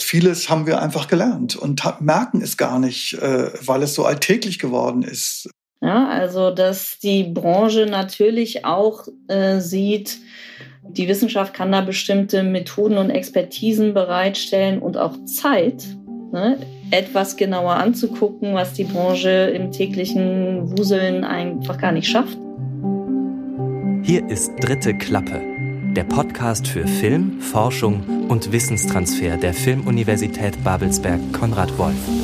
Vieles haben wir einfach gelernt und merken es gar nicht, äh, weil es so alltäglich geworden ist. Ja, also dass die Branche natürlich auch äh, sieht, die Wissenschaft kann da bestimmte Methoden und Expertisen bereitstellen und auch Zeit, ne, etwas genauer anzugucken, was die Branche im täglichen Wuseln einfach gar nicht schafft. Hier ist dritte Klappe der Podcast für Film, Forschung und Wissenstransfer der Filmuniversität Babelsberg Konrad Wolf.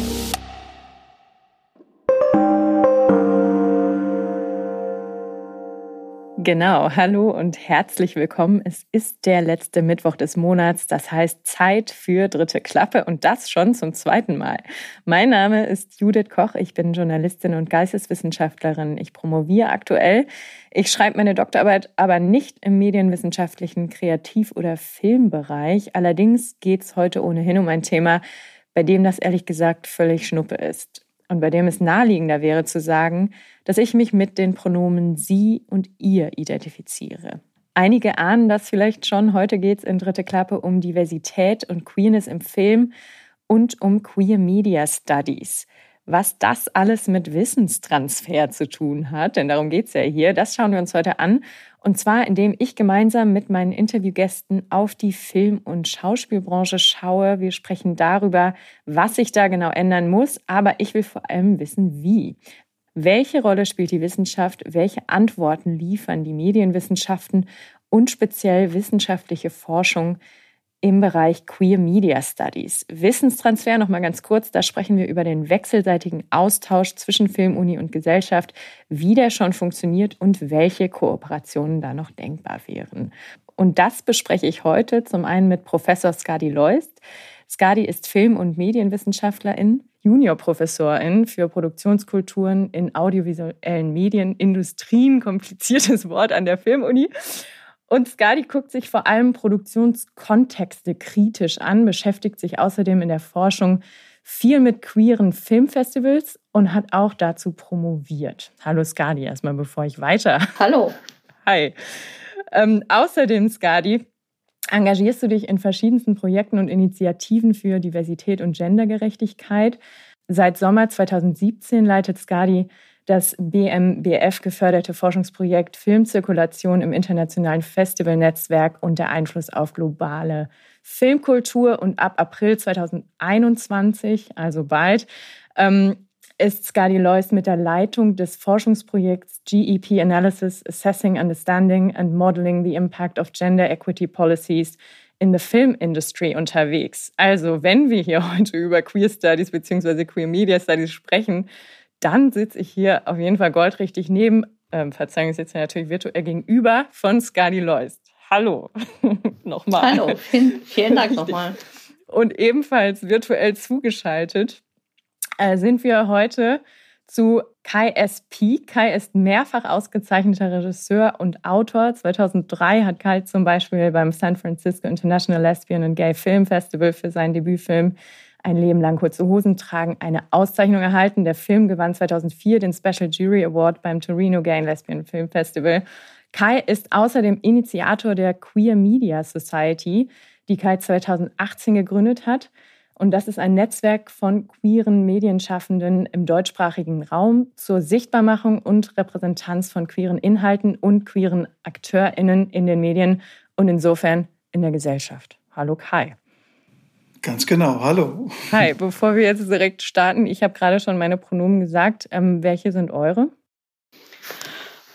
Genau, hallo und herzlich willkommen. Es ist der letzte Mittwoch des Monats, das heißt Zeit für dritte Klappe und das schon zum zweiten Mal. Mein Name ist Judith Koch, ich bin Journalistin und Geisteswissenschaftlerin. Ich promoviere aktuell. Ich schreibe meine Doktorarbeit aber nicht im medienwissenschaftlichen Kreativ- oder Filmbereich. Allerdings geht es heute ohnehin um ein Thema, bei dem das ehrlich gesagt völlig Schnuppe ist und bei dem es naheliegender wäre zu sagen, dass ich mich mit den Pronomen sie und ihr identifiziere. Einige ahnen das vielleicht schon. Heute geht es in Dritte Klappe um Diversität und Queerness im Film und um Queer Media Studies. Was das alles mit Wissenstransfer zu tun hat, denn darum geht es ja hier, das schauen wir uns heute an. Und zwar, indem ich gemeinsam mit meinen Interviewgästen auf die Film- und Schauspielbranche schaue. Wir sprechen darüber, was sich da genau ändern muss, aber ich will vor allem wissen, wie. Welche Rolle spielt die Wissenschaft? Welche Antworten liefern die Medienwissenschaften und speziell wissenschaftliche Forschung im Bereich Queer Media Studies. Wissenstransfer noch mal ganz kurz, da sprechen wir über den wechselseitigen Austausch zwischen Filmuni und Gesellschaft, wie der schon funktioniert und welche Kooperationen da noch denkbar wären. Und das bespreche ich heute zum einen mit Professor Skadi Leust. Skadi ist Film- und Medienwissenschaftlerin, Juniorprofessorin für Produktionskulturen in audiovisuellen Medien, Industrien, kompliziertes Wort an der Filmuni und Skadi guckt sich vor allem Produktionskontexte kritisch an, beschäftigt sich außerdem in der Forschung viel mit queeren Filmfestivals und hat auch dazu promoviert. Hallo Skadi, erstmal bevor ich weiter. Hallo. Hi. Ähm, außerdem, Skadi, engagierst du dich in verschiedensten Projekten und Initiativen für Diversität und Gendergerechtigkeit. Seit Sommer 2017 leitet Skadi das BMBF geförderte Forschungsprojekt Filmzirkulation im internationalen Festivalnetzwerk und der Einfluss auf globale Filmkultur. Und ab April 2021, also bald, ähm, ist Skadi Lois mit der Leitung des Forschungsprojekts GEP Analysis Assessing Understanding and Modeling the Impact of Gender Equity Policies in the Film Industry unterwegs. Also, wenn wir hier heute über Queer Studies bzw. Queer Media Studies sprechen, dann sitze ich hier auf jeden Fall goldrichtig neben, ähm, Verzeihung, ich sitze natürlich virtuell gegenüber von Skadi Leust. Hallo, nochmal. Hallo, vielen, vielen Dank nochmal. Und ebenfalls virtuell zugeschaltet äh, sind wir heute zu Kai S. Peak. Kai ist mehrfach ausgezeichneter Regisseur und Autor. 2003 hat Kai zum Beispiel beim San Francisco International Lesbian and Gay Film Festival für seinen Debütfilm ein Leben lang kurze Hosen tragen, eine Auszeichnung erhalten. Der Film gewann 2004 den Special Jury Award beim Torino Gay and Lesbian Film Festival. Kai ist außerdem Initiator der Queer Media Society, die Kai 2018 gegründet hat. Und das ist ein Netzwerk von queeren Medienschaffenden im deutschsprachigen Raum zur Sichtbarmachung und Repräsentanz von queeren Inhalten und queeren AkteurInnen in den Medien und insofern in der Gesellschaft. Hallo Kai. Ganz genau, hallo. Hi, bevor wir jetzt direkt starten, ich habe gerade schon meine Pronomen gesagt. Ähm, welche sind eure?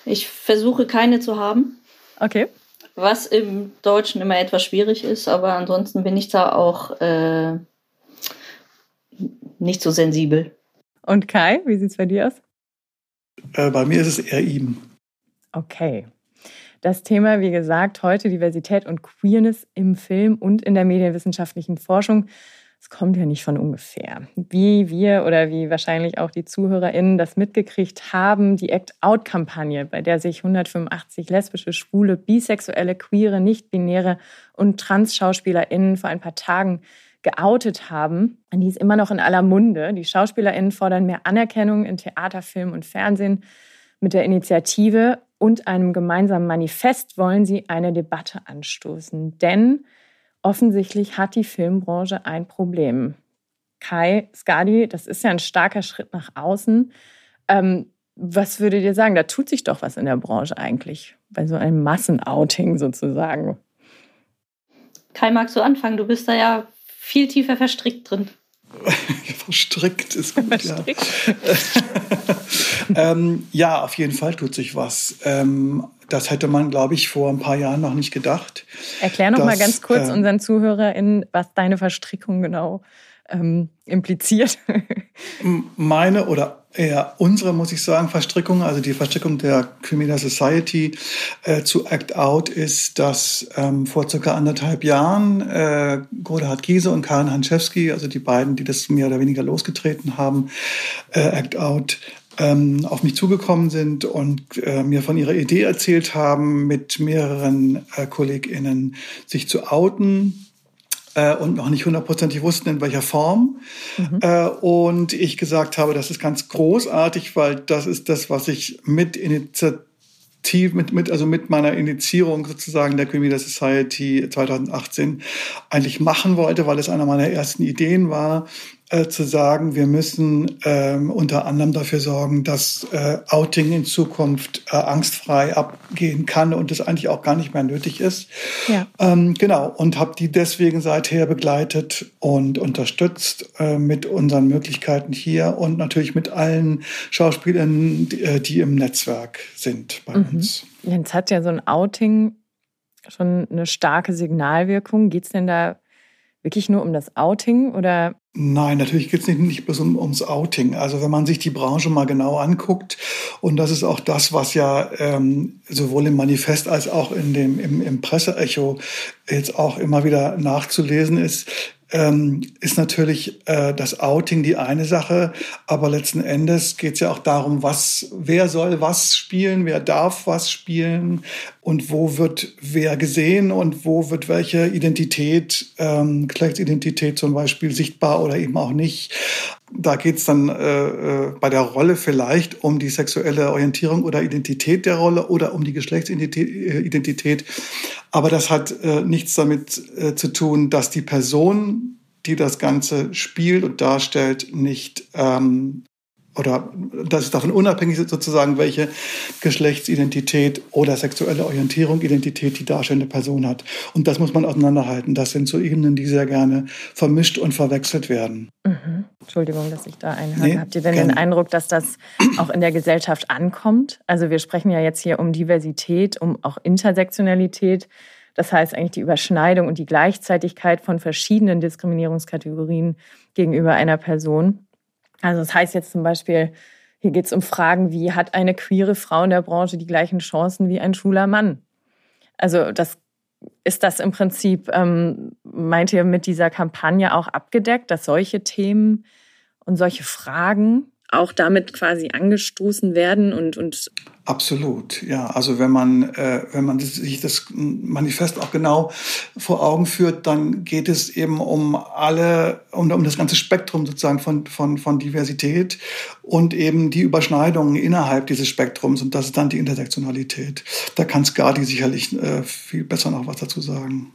Ich versuche keine zu haben. Okay. Was im Deutschen immer etwas schwierig ist, aber ansonsten bin ich da auch äh, nicht so sensibel. Und Kai, wie sieht es bei dir aus? Äh, bei mir ist es eher ihm. Okay. Das Thema, wie gesagt, heute Diversität und Queerness im Film und in der medienwissenschaftlichen Forschung. Es kommt ja nicht von ungefähr. Wie wir oder wie wahrscheinlich auch die ZuhörerInnen das mitgekriegt haben, die Act-Out-Kampagne, bei der sich 185 lesbische, schwule, bisexuelle, queere, nicht-binäre und Trans-SchauspielerInnen vor ein paar Tagen geoutet haben, die ist immer noch in aller Munde. Die SchauspielerInnen fordern mehr Anerkennung in Theater, Film und Fernsehen mit der Initiative und einem gemeinsamen Manifest wollen sie eine Debatte anstoßen. Denn offensichtlich hat die Filmbranche ein Problem. Kai Skadi, das ist ja ein starker Schritt nach außen. Ähm, was würdet ihr sagen? Da tut sich doch was in der Branche eigentlich, bei so einem Massenouting sozusagen. Kai, magst du anfangen? Du bist da ja viel tiefer verstrickt drin. verstrickt ist gut, verstrickt. ja. ähm, ja, auf jeden Fall tut sich was. Ähm, das hätte man, glaube ich, vor ein paar Jahren noch nicht gedacht. Erklär noch dass, mal ganz kurz äh, unseren ZuhörerInnen, was deine Verstrickung genau ähm, impliziert. Meine oder eher unsere, muss ich sagen, Verstrickung, also die Verstrickung der Criminal Society äh, zu Act Out ist, dass ähm, vor circa anderthalb Jahren äh, Godehard Giese und Karin Hanschewski, also die beiden, die das mehr oder weniger losgetreten haben, äh, Act Out, ähm, auf mich zugekommen sind und äh, mir von ihrer Idee erzählt haben, mit mehreren äh, KollegInnen sich zu outen äh, und noch nicht hundertprozentig wussten, in welcher Form. Mhm. Äh, und ich gesagt habe, das ist ganz großartig, weil das ist das, was ich mit Initiativ mit, mit, also mit meiner Initiierung sozusagen der Criminal Society 2018 eigentlich machen wollte, weil es einer meiner ersten Ideen war, äh, zu sagen, wir müssen ähm, unter anderem dafür sorgen, dass äh, Outing in Zukunft äh, angstfrei abgehen kann und es eigentlich auch gar nicht mehr nötig ist. Ja. Ähm, genau, und habe die deswegen seither begleitet und unterstützt äh, mit unseren Möglichkeiten hier und natürlich mit allen Schauspielern, die, äh, die im Netzwerk sind bei mhm. uns. Jetzt hat ja so ein Outing schon eine starke Signalwirkung. Geht es denn da wirklich nur um das Outing oder? Nein, natürlich geht es nicht, nicht bloß um, ums Outing. Also wenn man sich die Branche mal genau anguckt, und das ist auch das, was ja ähm, sowohl im Manifest als auch in dem, im, im Presseecho jetzt auch immer wieder nachzulesen ist, ähm, ist natürlich äh, das Outing die eine Sache, aber letzten Endes geht es ja auch darum, was, wer soll was spielen, wer darf was spielen und wo wird wer gesehen und wo wird welche Identität, ähm, Geschlechtsidentität zum Beispiel sichtbar oder eben auch nicht. Da geht es dann äh, äh, bei der Rolle vielleicht um die sexuelle Orientierung oder Identität der Rolle oder um die Geschlechtsidentität. Äh, Aber das hat äh, nichts damit äh, zu tun, dass die Person, die das Ganze spielt und darstellt, nicht ähm, oder das ist davon unabhängig sozusagen, welche Geschlechtsidentität oder sexuelle Orientierung, Identität die darstellende Person hat. Und das muss man auseinanderhalten. Das sind so Ebenen, die sehr gerne vermischt und verwechselt werden. Mhm. Entschuldigung, dass ich da einhake. Nee, Habt ihr denn gerne. den Eindruck, dass das auch in der Gesellschaft ankommt? Also wir sprechen ja jetzt hier um Diversität, um auch Intersektionalität. Das heißt eigentlich die Überschneidung und die Gleichzeitigkeit von verschiedenen Diskriminierungskategorien gegenüber einer Person. Also das heißt jetzt zum Beispiel, hier geht es um Fragen wie, hat eine queere Frau in der Branche die gleichen Chancen wie ein schwuler Mann? Also das ist das im Prinzip, ähm, meint ihr mit dieser Kampagne auch abgedeckt, dass solche Themen und solche Fragen auch damit quasi angestoßen werden und, und Absolut, ja. Also wenn man, äh, wenn man sich das Manifest auch genau vor Augen führt, dann geht es eben um alle, um, um das ganze Spektrum sozusagen von, von, von Diversität und eben die Überschneidungen innerhalb dieses Spektrums und das ist dann die Intersektionalität. Da kann Skadi sicherlich äh, viel besser noch was dazu sagen.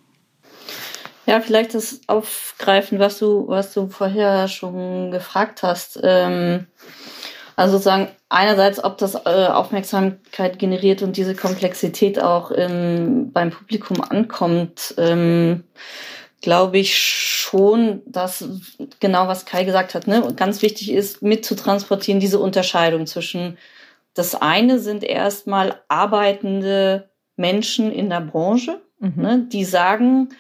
Ja, vielleicht das aufgreifen, was du, was du vorher schon gefragt hast. Ähm also sozusagen einerseits, ob das äh, Aufmerksamkeit generiert und diese Komplexität auch ähm, beim Publikum ankommt, ähm, glaube ich schon, dass genau was Kai gesagt hat, ne, ganz wichtig ist, mitzutransportieren, diese Unterscheidung zwischen das eine sind erstmal arbeitende Menschen in der Branche, mhm. ne, die sagen,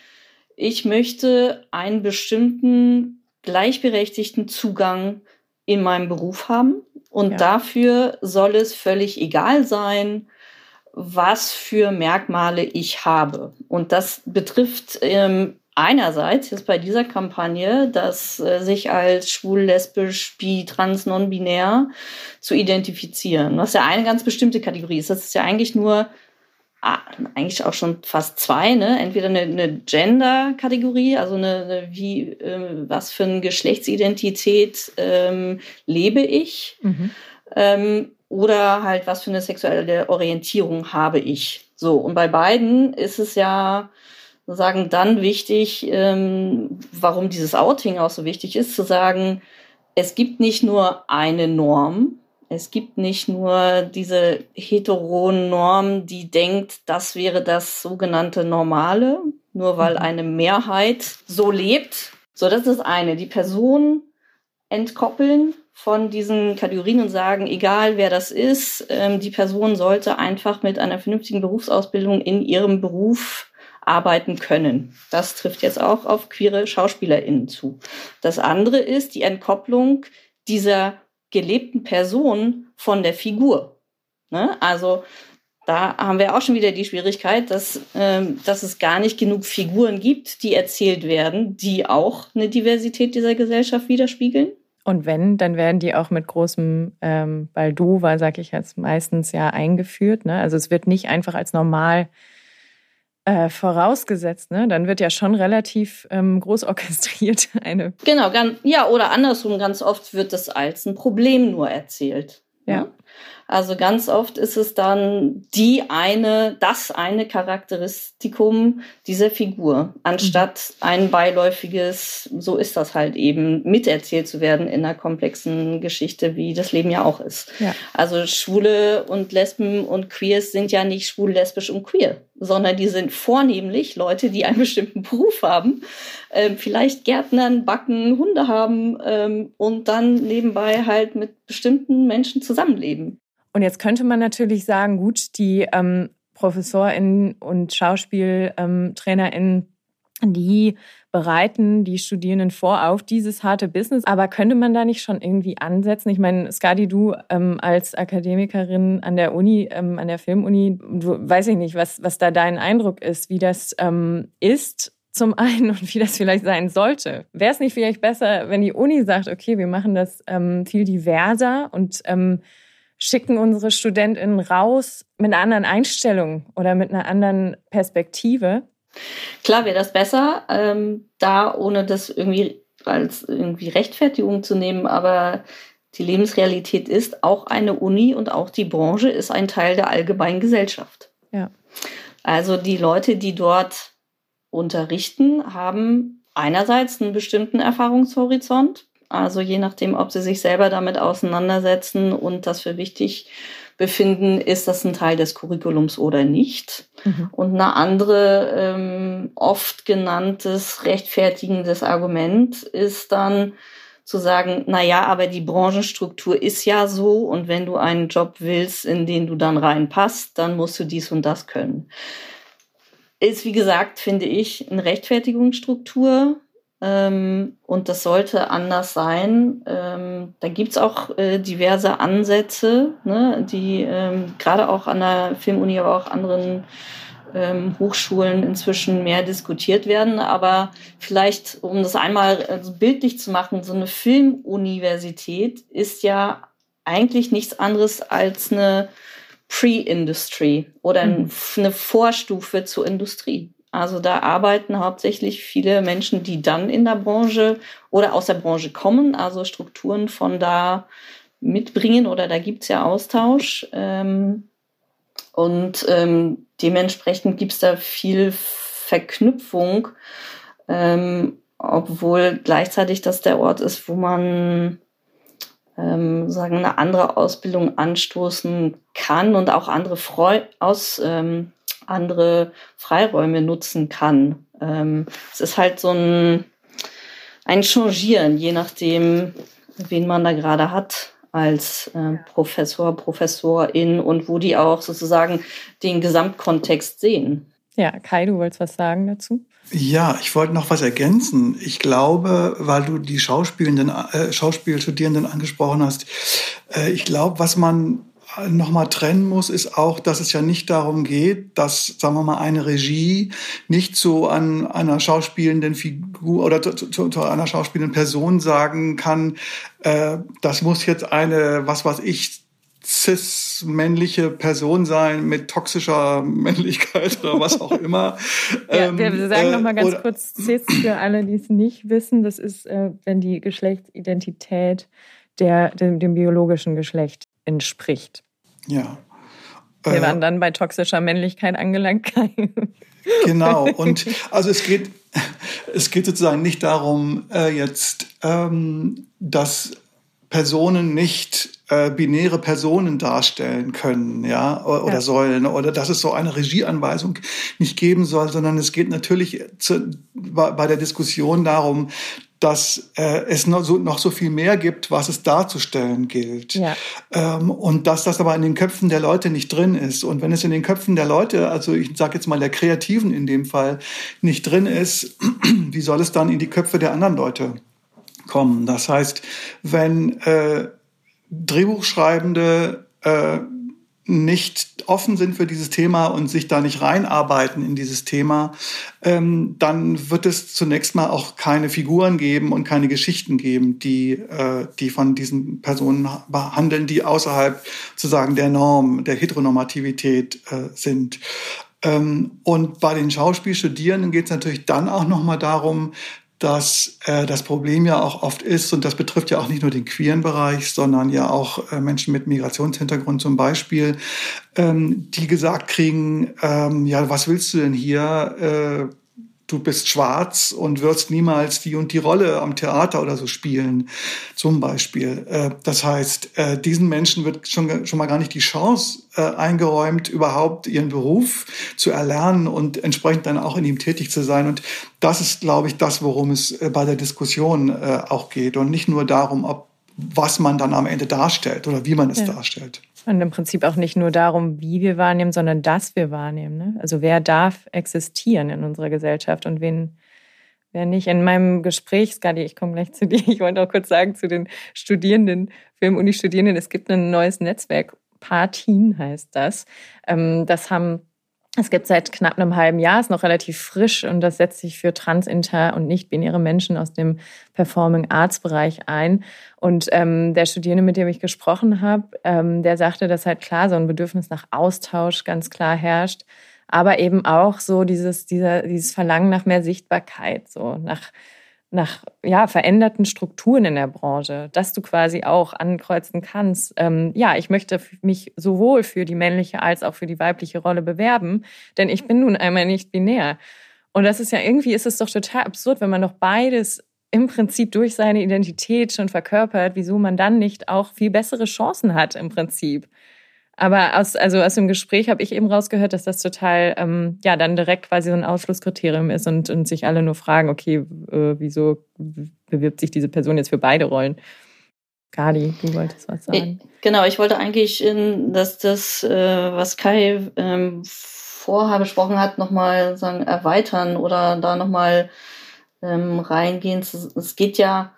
ich möchte einen bestimmten gleichberechtigten Zugang in meinem Beruf haben. Und ja. dafür soll es völlig egal sein, was für Merkmale ich habe. Und das betrifft ähm, einerseits jetzt bei dieser Kampagne, dass äh, sich als schwul, lesbisch, bi, trans, non-binär zu identifizieren, was ja eine ganz bestimmte Kategorie ist. Das ist ja eigentlich nur eigentlich auch schon fast zwei, ne? Entweder eine, eine Gender-Kategorie, also eine, eine wie, äh, was für eine Geschlechtsidentität ähm, lebe ich, mhm. ähm, oder halt was für eine sexuelle Orientierung habe ich. So, und bei beiden ist es ja sagen dann wichtig, ähm, warum dieses Outing auch so wichtig ist, zu sagen, es gibt nicht nur eine Norm, es gibt nicht nur diese heteronen Norm, die denkt, das wäre das sogenannte Normale, nur weil mhm. eine Mehrheit so lebt. So, das ist eine. Die Person entkoppeln von diesen Kategorien und sagen, egal wer das ist, ähm, die Person sollte einfach mit einer vernünftigen Berufsausbildung in ihrem Beruf arbeiten können. Das trifft jetzt auch auf queere SchauspielerInnen zu. Das andere ist die Entkopplung dieser gelebten Person von der Figur. Ne? Also da haben wir auch schon wieder die Schwierigkeit, dass, ähm, dass es gar nicht genug Figuren gibt, die erzählt werden, die auch eine Diversität dieser Gesellschaft widerspiegeln. Und wenn, dann werden die auch mit großem ähm, Balduva, sag ich jetzt, meistens ja eingeführt. Ne? Also es wird nicht einfach als normal äh, vorausgesetzt, ne? Dann wird ja schon relativ ähm, groß orchestriert eine. Genau, ganz, ja, oder andersrum, ganz oft wird das als ein Problem nur erzählt. Ja. Ne? Also ganz oft ist es dann die eine, das eine Charakteristikum dieser Figur, anstatt mhm. ein beiläufiges, so ist das halt eben, miterzählt zu werden in einer komplexen Geschichte, wie das Leben ja auch ist. Ja. Also Schwule und Lesben und Queers sind ja nicht schwul, lesbisch und queer, sondern die sind vornehmlich Leute, die einen bestimmten Beruf haben, äh, vielleicht Gärtnern, Backen, Hunde haben ähm, und dann nebenbei halt mit bestimmten Menschen zusammenleben. Und jetzt könnte man natürlich sagen, gut, die ähm, ProfessorInnen und SchauspieltrainerInnen, ähm, die bereiten die Studierenden vor auf dieses harte Business. Aber könnte man da nicht schon irgendwie ansetzen? Ich meine, Skadi, du ähm, als Akademikerin an der Uni, ähm, an der Filmuni, du, weiß ich nicht, was, was da dein Eindruck ist, wie das ähm, ist zum einen und wie das vielleicht sein sollte. Wäre es nicht vielleicht besser, wenn die Uni sagt, okay, wir machen das ähm, viel diverser und ähm, schicken unsere StudentInnen raus mit einer anderen Einstellung oder mit einer anderen Perspektive? Klar wäre das besser, ähm, da ohne das irgendwie als irgendwie Rechtfertigung zu nehmen, aber die Lebensrealität ist, auch eine Uni und auch die Branche ist ein Teil der allgemeinen Gesellschaft. Ja. Also die Leute, die dort unterrichten, haben einerseits einen bestimmten Erfahrungshorizont, also je nachdem, ob sie sich selber damit auseinandersetzen und das für wichtig befinden, ist das ein Teil des Curriculums oder nicht. Mhm. Und eine andere ähm, oft genanntes rechtfertigendes Argument ist dann zu sagen, na ja, aber die Branchenstruktur ist ja so und wenn du einen Job willst, in den du dann reinpasst, dann musst du dies und das können. Ist, wie gesagt, finde ich, eine Rechtfertigungsstruktur, ähm, und das sollte anders sein. Ähm, da gibt's auch äh, diverse Ansätze, ne, die ähm, gerade auch an der Filmuni, aber auch anderen ähm, Hochschulen inzwischen mehr diskutiert werden. Aber vielleicht, um das einmal also bildlich zu machen, so eine Filmuniversität ist ja eigentlich nichts anderes als eine Pre-Industry oder mhm. eine Vorstufe zur Industrie. Also da arbeiten hauptsächlich viele Menschen, die dann in der Branche oder aus der Branche kommen, also Strukturen von da mitbringen oder da gibt's ja Austausch. Ähm, und ähm, dementsprechend gibt's da viel Verknüpfung, ähm, obwohl gleichzeitig das der Ort ist, wo man ähm, sagen eine andere Ausbildung anstoßen kann und auch andere Freu aus ähm, andere Freiräume nutzen kann. Ähm, es ist halt so ein, ein Changieren, je nachdem, wen man da gerade hat als äh, Professor, Professorin und wo die auch sozusagen den Gesamtkontext sehen. Ja, Kai, du wolltest was sagen dazu? Ja, ich wollte noch was ergänzen. Ich glaube, weil du die Schauspielenden, äh, Schauspielstudierenden angesprochen hast, äh, ich glaube, was man nochmal trennen muss, ist auch, dass es ja nicht darum geht, dass, sagen wir mal, eine Regie nicht so an einer schauspielenden Figur oder zu, zu, zu einer schauspielenden Person sagen kann, äh, das muss jetzt eine, was weiß ich, cis-männliche Person sein mit toxischer Männlichkeit oder was auch immer. ja, wir ähm, sagen äh, nochmal ganz kurz cis für alle, die es nicht wissen. Das ist, äh, wenn die Geschlechtsidentität der, dem, dem biologischen Geschlecht entspricht. Ja. Wir äh, waren dann bei toxischer Männlichkeit angelangt. Genau. Und also es geht, es geht sozusagen nicht darum, äh, jetzt, ähm, dass Personen nicht äh, binäre Personen darstellen können, ja, oder ja. sollen, oder dass es so eine Regieanweisung nicht geben soll, sondern es geht natürlich zu, bei der Diskussion darum, dass äh, es noch so, noch so viel mehr gibt, was es darzustellen gilt. Ja. Ähm, und dass das aber in den Köpfen der Leute nicht drin ist. Und wenn es in den Köpfen der Leute, also ich sage jetzt mal der Kreativen in dem Fall, nicht drin ist, wie soll es dann in die Köpfe der anderen Leute kommen? Das heißt, wenn äh, Drehbuchschreibende äh, nicht offen sind für dieses Thema und sich da nicht reinarbeiten in dieses Thema, ähm, dann wird es zunächst mal auch keine Figuren geben und keine Geschichten geben, die, äh, die von diesen Personen behandeln, die außerhalb sozusagen der Norm, der Heteronormativität äh, sind. Ähm, und bei den Schauspielstudierenden geht es natürlich dann auch nochmal darum, dass äh, das Problem ja auch oft ist, und das betrifft ja auch nicht nur den queeren Bereich, sondern ja auch äh, Menschen mit Migrationshintergrund zum Beispiel, ähm, die gesagt kriegen, ähm, ja, was willst du denn hier? Äh, du bist schwarz und wirst niemals die und die Rolle am Theater oder so spielen, zum Beispiel. Äh, das heißt, äh, diesen Menschen wird schon, schon mal gar nicht die Chance äh, eingeräumt, überhaupt ihren Beruf zu erlernen und entsprechend dann auch in ihm tätig zu sein. Und das ist, glaube ich, das, worum es bei der Diskussion auch geht und nicht nur darum, ob was man dann am Ende darstellt oder wie man es ja. darstellt. Und im Prinzip auch nicht nur darum, wie wir wahrnehmen, sondern dass wir wahrnehmen. Ne? Also wer darf existieren in unserer Gesellschaft und wen, wer nicht. In meinem Gespräch, Skadi, ich komme gleich zu dir, ich wollte auch kurz sagen zu den Studierenden, Filmuni-Studierenden, es gibt ein neues Netzwerk, Partin heißt das. Ähm, das haben es gibt seit knapp einem halben Jahr, ist noch relativ frisch und das setzt sich für trans, inter und nicht-binäre Menschen aus dem Performing Arts Bereich ein. Und ähm, der Studierende, mit dem ich gesprochen habe, ähm, der sagte, dass halt klar so ein Bedürfnis nach Austausch ganz klar herrscht, aber eben auch so dieses, dieser, dieses Verlangen nach mehr Sichtbarkeit, so nach nach ja, veränderten Strukturen in der Branche, dass du quasi auch ankreuzen kannst, ähm, ja, ich möchte mich sowohl für die männliche als auch für die weibliche Rolle bewerben, denn ich bin nun einmal nicht binär. Und das ist ja irgendwie, ist es doch total absurd, wenn man doch beides im Prinzip durch seine Identität schon verkörpert, wieso man dann nicht auch viel bessere Chancen hat im Prinzip. Aber aus, also aus dem Gespräch habe ich eben rausgehört, dass das total, ähm, ja, dann direkt quasi so ein Ausschlusskriterium ist und, und sich alle nur fragen, okay, äh, wieso bewirbt sich diese Person jetzt für beide Rollen? Kali, du wolltest was sagen. Genau, ich wollte eigentlich, in, dass das, äh, was Kai ähm, vorher besprochen hat, nochmal sagen, erweitern oder da nochmal ähm, reingehen. Es geht ja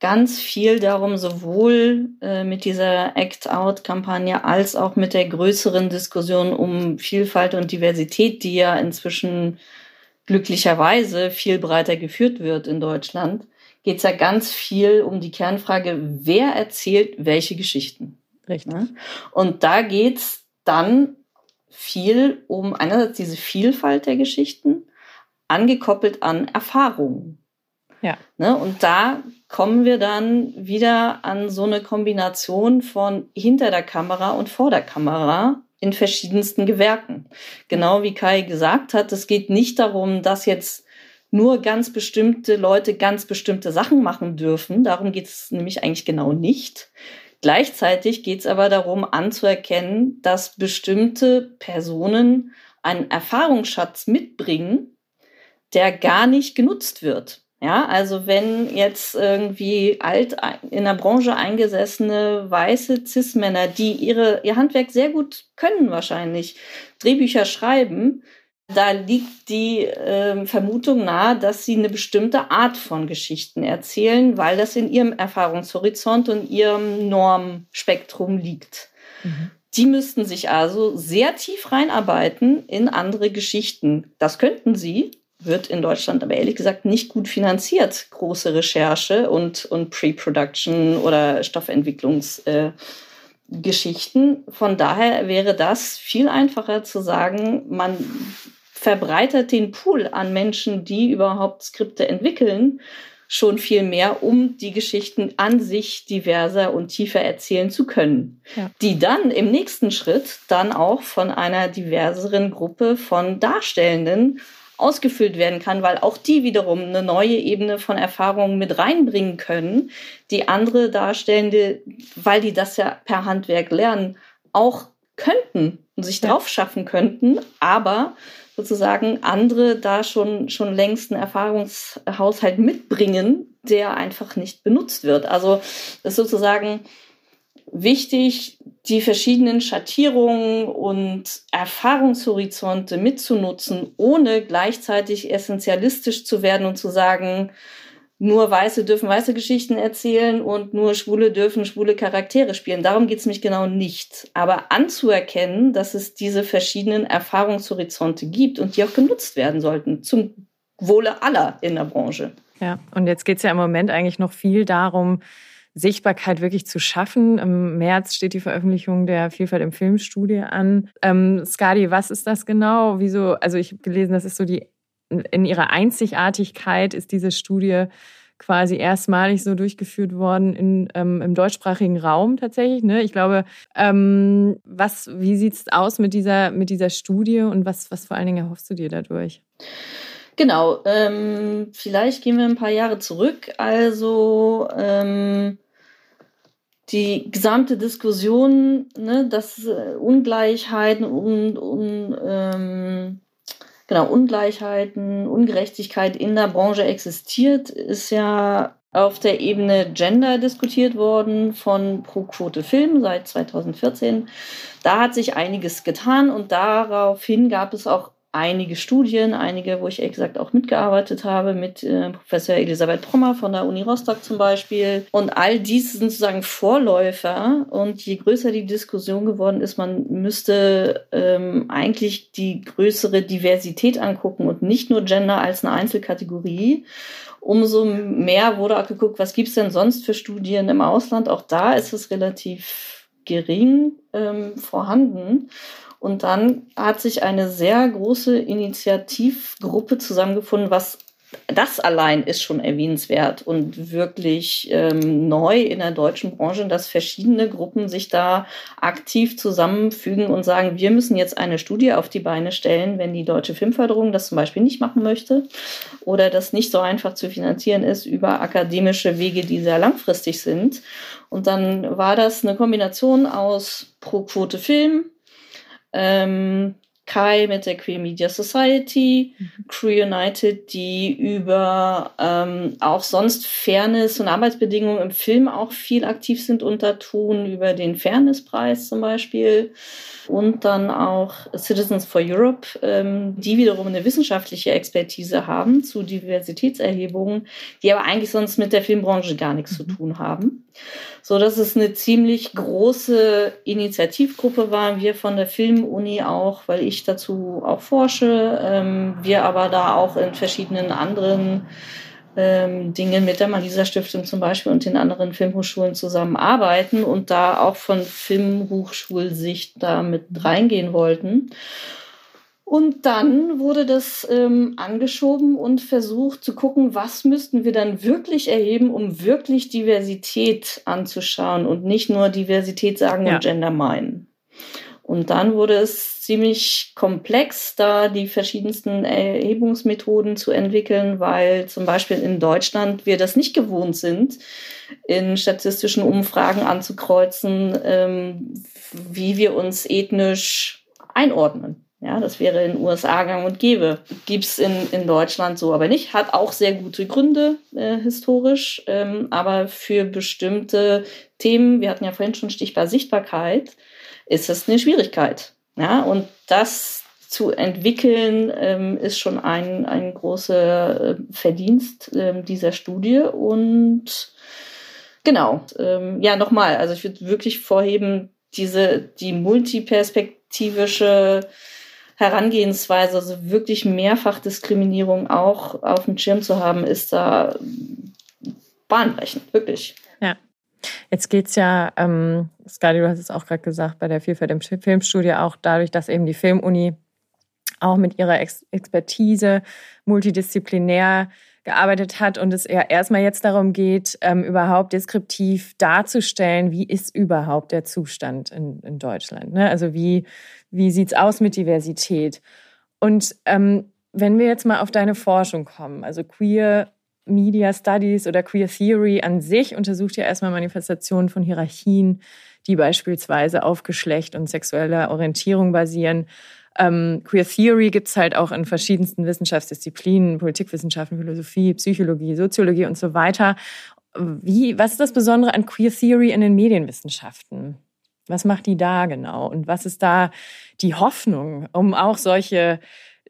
ganz viel darum, sowohl äh, mit dieser Act-Out-Kampagne als auch mit der größeren Diskussion um Vielfalt und Diversität, die ja inzwischen glücklicherweise viel breiter geführt wird in Deutschland, geht es ja ganz viel um die Kernfrage, wer erzählt welche Geschichten. Richtig. Ja? Und da geht es dann viel um einerseits diese Vielfalt der Geschichten, angekoppelt an Erfahrungen. Ja. Ne? Und da kommen wir dann wieder an so eine Kombination von hinter der Kamera und vor der Kamera in verschiedensten Gewerken. Genau wie Kai gesagt hat, es geht nicht darum, dass jetzt nur ganz bestimmte Leute ganz bestimmte Sachen machen dürfen. Darum geht es nämlich eigentlich genau nicht. Gleichzeitig geht es aber darum anzuerkennen, dass bestimmte Personen einen Erfahrungsschatz mitbringen, der gar nicht genutzt wird. Ja, also wenn jetzt irgendwie alt in der Branche eingesessene weiße Cis-Männer, die ihre, ihr Handwerk sehr gut können wahrscheinlich, Drehbücher schreiben, da liegt die äh, Vermutung nahe, dass sie eine bestimmte Art von Geschichten erzählen, weil das in ihrem Erfahrungshorizont und ihrem Normspektrum liegt. Mhm. Die müssten sich also sehr tief reinarbeiten in andere Geschichten. Das könnten sie, wird in Deutschland aber ehrlich gesagt nicht gut finanziert, große Recherche und, und Pre-Production oder Stoffentwicklungsgeschichten. Äh, Von daher wäre das viel einfacher zu sagen, man verbreitert den Pool an Menschen, die überhaupt Skripte entwickeln schon viel mehr, um die Geschichten an sich diverser und tiefer erzählen zu können. Ja. Die dann im nächsten Schritt dann auch von einer diverseren Gruppe von Darstellenden ausgefüllt werden kann, weil auch die wiederum eine neue Ebene von Erfahrungen mit reinbringen können, die andere Darstellende, weil die das ja per Handwerk lernen, auch könnten und sich ja. drauf schaffen könnten, aber sozusagen andere da schon, schon längst einen Erfahrungshaushalt mitbringen, der einfach nicht benutzt wird. Also das sozusagen wichtig, die verschiedenen Schattierungen und Erfahrungshorizonte mitzunutzen, ohne gleichzeitig essentialistisch zu werden und zu sagen, nur Weiße dürfen weiße Geschichten erzählen und nur Schwule dürfen schwule Charaktere spielen. Darum geht es mich genau nicht. Aber anzuerkennen, dass es diese verschiedenen Erfahrungshorizonte gibt und die auch genutzt werden sollten, zum Wohle aller in der Branche. Ja, und jetzt geht es ja im Moment eigentlich noch viel darum, Sichtbarkeit wirklich zu schaffen. Im März steht die Veröffentlichung der Vielfalt im Filmstudie an. Ähm, Skadi, was ist das genau? Wieso? Also ich habe gelesen, das ist so die in ihrer Einzigartigkeit ist diese Studie quasi erstmalig so durchgeführt worden in, ähm, im deutschsprachigen Raum tatsächlich. Ne? Ich glaube, ähm, was, wie sieht es aus mit dieser, mit dieser Studie und was, was vor allen Dingen erhoffst du dir dadurch? Genau, ähm, vielleicht gehen wir ein paar Jahre zurück. Also ähm, die gesamte Diskussion, ne, dass äh, Ungleichheiten und, und ähm, genau, Ungleichheiten, Ungerechtigkeit in der Branche existiert, ist ja auf der Ebene Gender diskutiert worden von Pro Quote Film seit 2014. Da hat sich einiges getan und daraufhin gab es auch einige Studien, einige, wo ich ehrlich gesagt auch mitgearbeitet habe, mit äh, Professor Elisabeth Prommer von der Uni Rostock zum Beispiel. Und all dies sind sozusagen Vorläufer. Und je größer die Diskussion geworden ist, man müsste ähm, eigentlich die größere Diversität angucken und nicht nur Gender als eine Einzelkategorie. Umso mehr wurde auch geguckt, was gibt es denn sonst für Studien im Ausland. Auch da ist es relativ gering ähm, vorhanden. Und dann hat sich eine sehr große Initiativgruppe zusammengefunden, was das allein ist schon erwähnenswert und wirklich ähm, neu in der deutschen Branche, dass verschiedene Gruppen sich da aktiv zusammenfügen und sagen, wir müssen jetzt eine Studie auf die Beine stellen, wenn die deutsche Filmförderung das zum Beispiel nicht machen möchte oder das nicht so einfach zu finanzieren ist über akademische Wege, die sehr langfristig sind. Und dann war das eine Kombination aus Pro Quote Film, ähm, Kai mit der Queer Media Society, mhm. Crew United, die über ähm, auch sonst Fairness und Arbeitsbedingungen im Film auch viel aktiv sind und da tun, über den Fairnesspreis zum Beispiel und dann auch Citizens for Europe, ähm, die wiederum eine wissenschaftliche Expertise haben zu Diversitätserhebungen, die aber eigentlich sonst mit der Filmbranche gar nichts zu mhm. tun haben. So dass es eine ziemlich große Initiativgruppe war. Wir von der Filmuni auch, weil ich dazu auch forsche. Ähm, wir aber da auch in verschiedenen anderen ähm, Dingen mit der Malisa Stiftung zum Beispiel und den anderen Filmhochschulen zusammenarbeiten und da auch von Filmhochschulsicht da mit reingehen wollten. Und dann wurde das ähm, angeschoben und versucht zu gucken, was müssten wir dann wirklich erheben, um wirklich Diversität anzuschauen und nicht nur Diversität sagen ja. und Gender meinen. Und dann wurde es ziemlich komplex, da die verschiedensten Erhebungsmethoden zu entwickeln, weil zum Beispiel in Deutschland wir das nicht gewohnt sind, in statistischen Umfragen anzukreuzen, ähm, wie wir uns ethnisch einordnen. Ja, das wäre in den USA gang und gäbe. Gibt's in, in Deutschland so aber nicht. Hat auch sehr gute Gründe äh, historisch, ähm, aber für bestimmte Themen, wir hatten ja vorhin schon Stichbar Sichtbarkeit, ist es eine Schwierigkeit. Ja, und das zu entwickeln, ähm, ist schon ein, ein großer äh, Verdienst ähm, dieser Studie. Und genau, ähm, ja, nochmal, also ich würde wirklich vorheben, diese, die multiperspektivische Herangehensweise, also wirklich Mehrfachdiskriminierung auch auf dem Schirm zu haben, ist da bahnbrechend, wirklich. Jetzt geht es ja, ähm, Skadi, du hast es auch gerade gesagt, bei der Vielfalt im Filmstudio auch dadurch, dass eben die Filmuni auch mit ihrer Ex Expertise multidisziplinär gearbeitet hat und es ja erstmal jetzt darum geht, ähm, überhaupt deskriptiv darzustellen, wie ist überhaupt der Zustand in, in Deutschland. Ne? Also wie, wie sieht es aus mit Diversität? Und ähm, wenn wir jetzt mal auf deine Forschung kommen, also Queer Media Studies oder Queer Theory an sich untersucht ja erstmal Manifestationen von Hierarchien, die beispielsweise auf Geschlecht und sexueller Orientierung basieren. Ähm, Queer Theory gibt es halt auch in verschiedensten Wissenschaftsdisziplinen, Politikwissenschaften, Philosophie, Psychologie, Soziologie und so weiter. Wie, was ist das Besondere an Queer Theory in den Medienwissenschaften? Was macht die da genau? Und was ist da die Hoffnung, um auch solche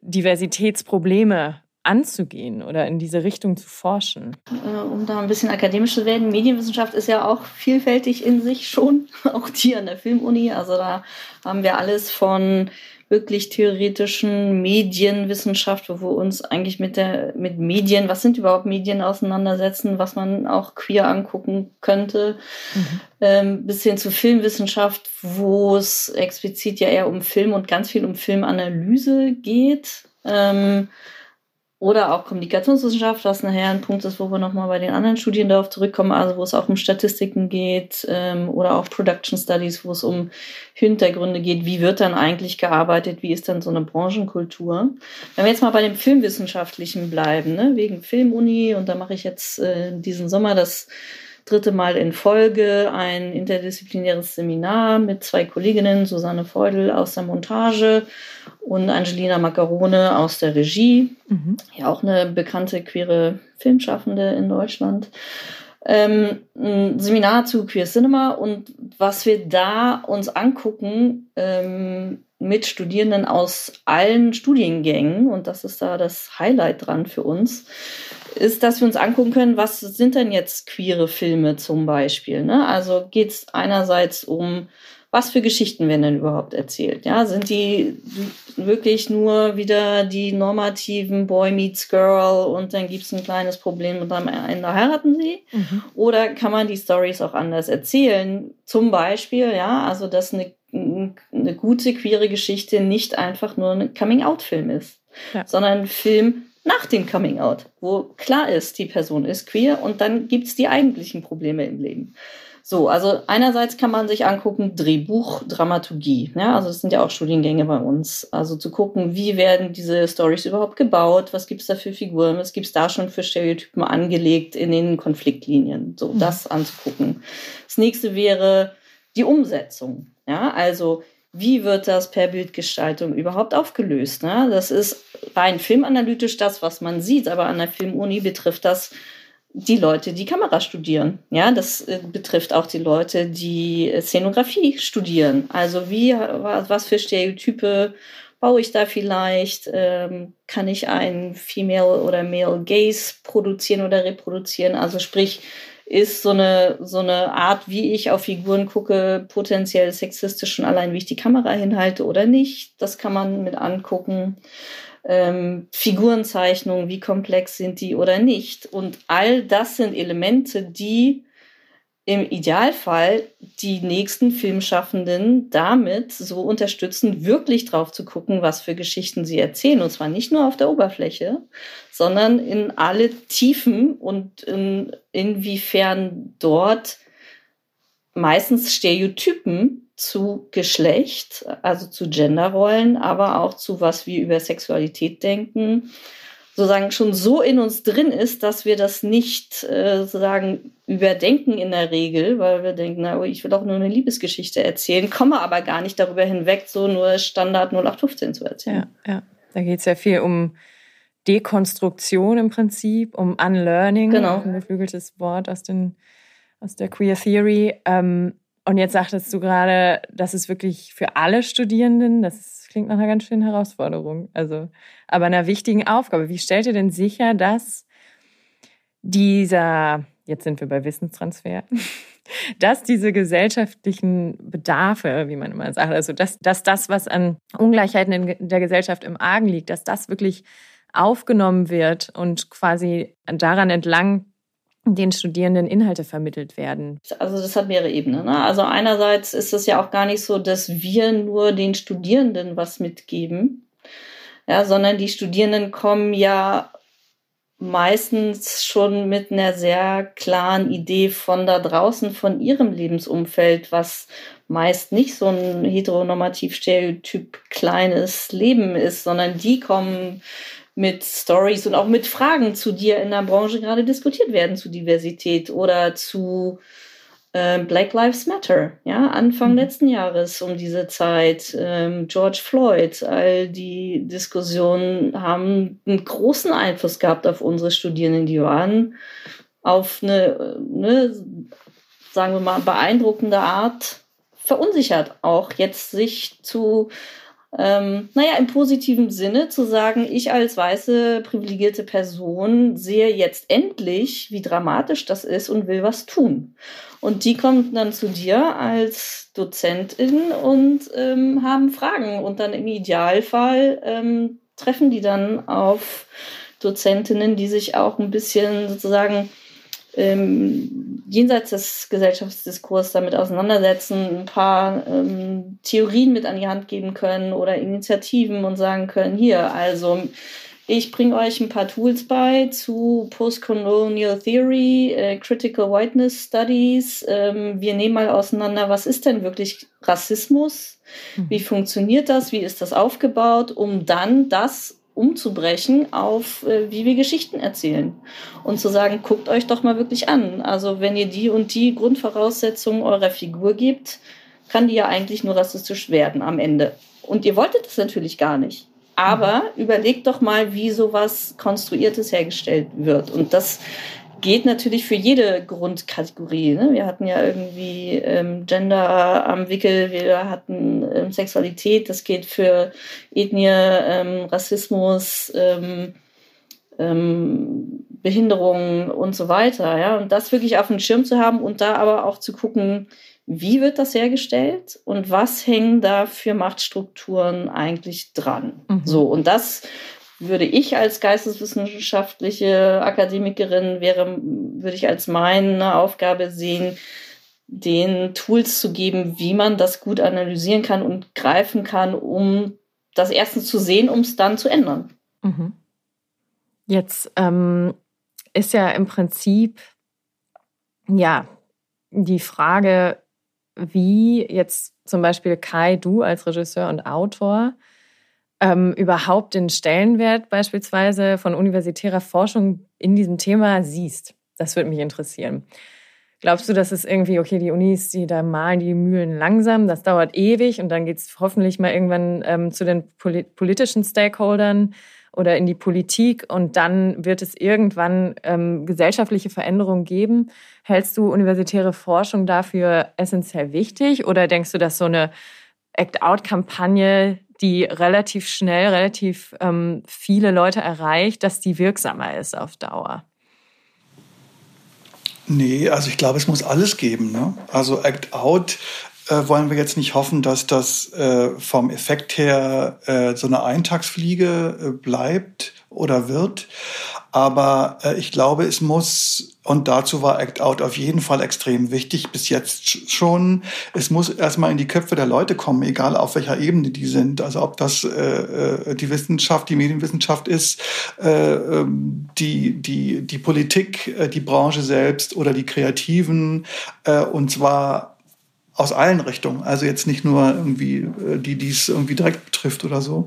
Diversitätsprobleme anzugehen oder in diese Richtung zu forschen? Äh, um da ein bisschen akademisch zu werden, Medienwissenschaft ist ja auch vielfältig in sich schon, auch die an der Filmuni. Also da haben wir alles von wirklich theoretischen Medienwissenschaft, wo wir uns eigentlich mit der mit Medien, was sind überhaupt Medien auseinandersetzen, was man auch queer angucken könnte, mhm. ähm, bis hin zu Filmwissenschaft, wo es explizit ja eher um Film und ganz viel um Filmanalyse geht. Ähm, oder auch Kommunikationswissenschaft, was nachher ein Punkt ist, wo wir nochmal bei den anderen Studien darauf zurückkommen, also wo es auch um Statistiken geht ähm, oder auch Production Studies, wo es um Hintergründe geht, wie wird dann eigentlich gearbeitet, wie ist dann so eine Branchenkultur. Wenn wir jetzt mal bei dem Filmwissenschaftlichen bleiben, ne, wegen Filmuni, und da mache ich jetzt äh, diesen Sommer das dritte Mal in Folge ein interdisziplinäres Seminar mit zwei Kolleginnen, Susanne Feudel aus der Montage und Angelina Macarone aus der Regie. Mhm. Ja, auch eine bekannte queere Filmschaffende in Deutschland. Ähm, ein Seminar zu Queer Cinema und was wir da uns angucken ähm, mit Studierenden aus allen Studiengängen und das ist da das Highlight dran für uns, ist, dass wir uns angucken können, was sind denn jetzt queere Filme zum Beispiel. Ne? Also geht es einerseits um, was für Geschichten werden denn überhaupt erzählt? Ja, sind die wirklich nur wieder die normativen Boy meets Girl und dann gibt es ein kleines Problem und am Ende heiraten sie? Mhm. Oder kann man die Stories auch anders erzählen? Zum Beispiel, ja, also dass eine, eine gute queere Geschichte nicht einfach nur ein Coming-out-Film ist, ja. sondern ein Film, nach dem Coming Out, wo klar ist, die Person ist queer und dann gibt es die eigentlichen Probleme im Leben. So, also einerseits kann man sich angucken, Drehbuch, Dramaturgie. Ja, also das sind ja auch Studiengänge bei uns. Also zu gucken, wie werden diese Stories überhaupt gebaut, was gibt es da für Figuren, was gibt es da schon für Stereotypen angelegt in den Konfliktlinien. So, mhm. das anzugucken. Das nächste wäre die Umsetzung. Ja, also wie wird das per Bildgestaltung überhaupt aufgelöst? Ne? Das ist rein filmanalytisch das, was man sieht, aber an der Filmuni betrifft das die Leute, die Kamera studieren. Ja, das äh, betrifft auch die Leute, die Szenografie studieren. Also wie, was für Stereotype baue ich da vielleicht? Ähm, kann ich ein Female oder Male Gaze produzieren oder reproduzieren? Also sprich, ist so eine, so eine Art, wie ich auf Figuren gucke, potenziell sexistisch schon allein, wie ich die Kamera hinhalte oder nicht. Das kann man mit angucken. Ähm, Figurenzeichnungen, wie komplex sind die oder nicht. Und all das sind Elemente, die im Idealfall die nächsten Filmschaffenden damit so unterstützen, wirklich drauf zu gucken, was für Geschichten sie erzählen. Und zwar nicht nur auf der Oberfläche, sondern in alle Tiefen und in, inwiefern dort meistens Stereotypen zu Geschlecht, also zu Genderrollen, aber auch zu was wir über Sexualität denken, sozusagen schon so in uns drin ist, dass wir das nicht äh, sozusagen überdenken in der Regel, weil wir denken, na, oh, ich will auch nur eine Liebesgeschichte erzählen, komme aber gar nicht darüber hinweg, so nur Standard 0815 zu erzählen. Ja, ja. Da geht es ja viel um Dekonstruktion im Prinzip, um Unlearning, genau. ein geflügeltes Wort aus, den, aus der Queer Theory. Ähm, und jetzt sagtest du gerade, das ist wirklich für alle Studierenden, das klingt nach einer ganz schönen Herausforderung. Also, aber einer wichtigen Aufgabe. Wie stellt ihr denn sicher, dass dieser, jetzt sind wir bei Wissenstransfer, dass diese gesellschaftlichen Bedarfe, wie man immer sagt, also dass, dass das, was an Ungleichheiten in der Gesellschaft im Argen liegt, dass das wirklich aufgenommen wird und quasi daran entlang den Studierenden Inhalte vermittelt werden? Also das hat mehrere Ebenen. Ne? Also einerseits ist es ja auch gar nicht so, dass wir nur den Studierenden was mitgeben, ja, sondern die Studierenden kommen ja meistens schon mit einer sehr klaren Idee von da draußen, von ihrem Lebensumfeld, was meist nicht so ein heteronormativ stereotyp kleines Leben ist, sondern die kommen mit Stories und auch mit Fragen zu dir in der Branche gerade diskutiert werden zu Diversität oder zu äh, Black Lives Matter, ja, Anfang mhm. letzten Jahres um diese Zeit, ähm, George Floyd, all die Diskussionen haben einen großen Einfluss gehabt auf unsere Studierenden, die waren auf eine, eine sagen wir mal, beeindruckende Art verunsichert, auch jetzt sich zu ähm, naja, im positiven Sinne zu sagen, ich als weiße privilegierte Person sehe jetzt endlich, wie dramatisch das ist und will was tun. Und die kommen dann zu dir als Dozentin und ähm, haben Fragen. Und dann im Idealfall ähm, treffen die dann auf Dozentinnen, die sich auch ein bisschen sozusagen ähm, jenseits des Gesellschaftsdiskurs damit auseinandersetzen, ein paar ähm, Theorien mit an die Hand geben können oder Initiativen und sagen können, hier, also ich bringe euch ein paar Tools bei zu Postcolonial Theory, äh, Critical Whiteness Studies. Ähm, wir nehmen mal auseinander, was ist denn wirklich Rassismus? Mhm. Wie funktioniert das? Wie ist das aufgebaut? Um dann das umzubrechen auf, äh, wie wir Geschichten erzählen. Und zu sagen, guckt euch doch mal wirklich an. Also wenn ihr die und die Grundvoraussetzungen eurer Figur gibt, kann die ja eigentlich nur rassistisch werden am Ende. Und ihr wolltet es natürlich gar nicht. Aber mhm. überlegt doch mal, wie sowas Konstruiertes hergestellt wird. Und das geht natürlich für jede Grundkategorie. Ne? Wir hatten ja irgendwie ähm, Gender am Wickel, wir hatten ähm, Sexualität, das geht für Ethnie, ähm, Rassismus, ähm, ähm, Behinderungen und so weiter. Ja? Und das wirklich auf dem Schirm zu haben und da aber auch zu gucken, wie wird das hergestellt und was hängen da für Machtstrukturen eigentlich dran? Mhm. So, und das würde ich als geisteswissenschaftliche Akademikerin wäre, würde ich als meine Aufgabe sehen, den Tools zu geben, wie man das gut analysieren kann und greifen kann, um das erstens zu sehen, um es dann zu ändern. Mhm. Jetzt ähm, ist ja im Prinzip ja die Frage, wie jetzt zum Beispiel Kai, du als Regisseur und Autor, ähm, überhaupt den Stellenwert beispielsweise von universitärer Forschung in diesem Thema siehst. Das würde mich interessieren. Glaubst du, dass es irgendwie, okay, die Unis, die da malen die Mühlen langsam, das dauert ewig und dann geht es hoffentlich mal irgendwann ähm, zu den politischen Stakeholdern oder in die Politik und dann wird es irgendwann ähm, gesellschaftliche Veränderungen geben. Hältst du universitäre Forschung dafür essentiell wichtig oder denkst du, dass so eine Act-out-Kampagne die relativ schnell, relativ ähm, viele Leute erreicht, dass die wirksamer ist auf Dauer? Nee, also ich glaube, es muss alles geben. Ne? Also Act Out äh, wollen wir jetzt nicht hoffen, dass das äh, vom Effekt her äh, so eine Eintagsfliege äh, bleibt oder wird. Aber äh, ich glaube, es muss, und dazu war Act Out auf jeden Fall extrem wichtig, bis jetzt schon, es muss erstmal in die Köpfe der Leute kommen, egal auf welcher Ebene die sind. Also ob das die Wissenschaft, die Medienwissenschaft ist, äh, ähm, die, die, die Politik, die Branche selbst oder die Kreativen. Und zwar aus allen Richtungen, also jetzt nicht nur irgendwie äh, die, die es irgendwie direkt betrifft oder so.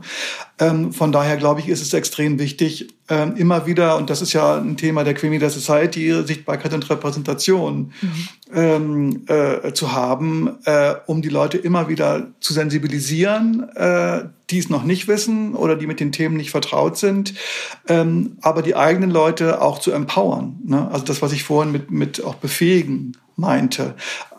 Ähm, von daher glaube ich, ist es extrem wichtig, ähm, immer wieder, und das ist ja ein Thema der Queen Media Society, Sichtbarkeit und Repräsentation mhm. ähm, äh, zu haben, äh, um die Leute immer wieder zu sensibilisieren, äh, die es noch nicht wissen oder die mit den Themen nicht vertraut sind, ähm, aber die eigenen Leute auch zu empowern. Ne? Also das, was ich vorhin mit, mit auch befähigen meinte.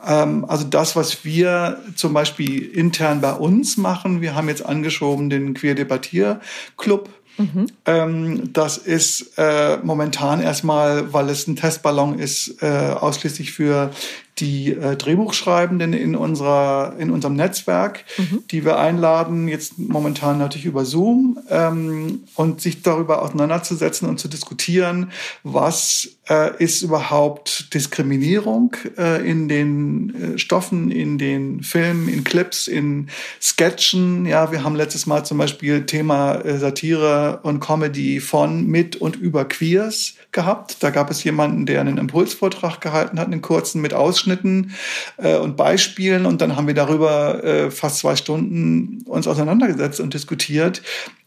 Ähm, also das, was wir zum Beispiel intern bei uns machen, wir haben jetzt angeschoben den Queer Debattier Club. Mhm. Ähm, das ist äh, momentan erstmal, weil es ein Testballon ist, äh, ausschließlich für die äh, Drehbuchschreibenden in unserer in unserem Netzwerk, mhm. die wir einladen, jetzt momentan natürlich über Zoom ähm, und sich darüber auseinanderzusetzen und zu diskutieren, was ist überhaupt Diskriminierung äh, in den äh, Stoffen, in den Filmen, in Clips, in Sketchen. Ja, wir haben letztes Mal zum Beispiel Thema äh, Satire und Comedy von, mit und über Queers gehabt. Da gab es jemanden, der einen Impulsvortrag gehalten hat, einen kurzen mit Ausschnitten äh, und Beispielen. Und dann haben wir darüber äh, fast zwei Stunden uns auseinandergesetzt und diskutiert,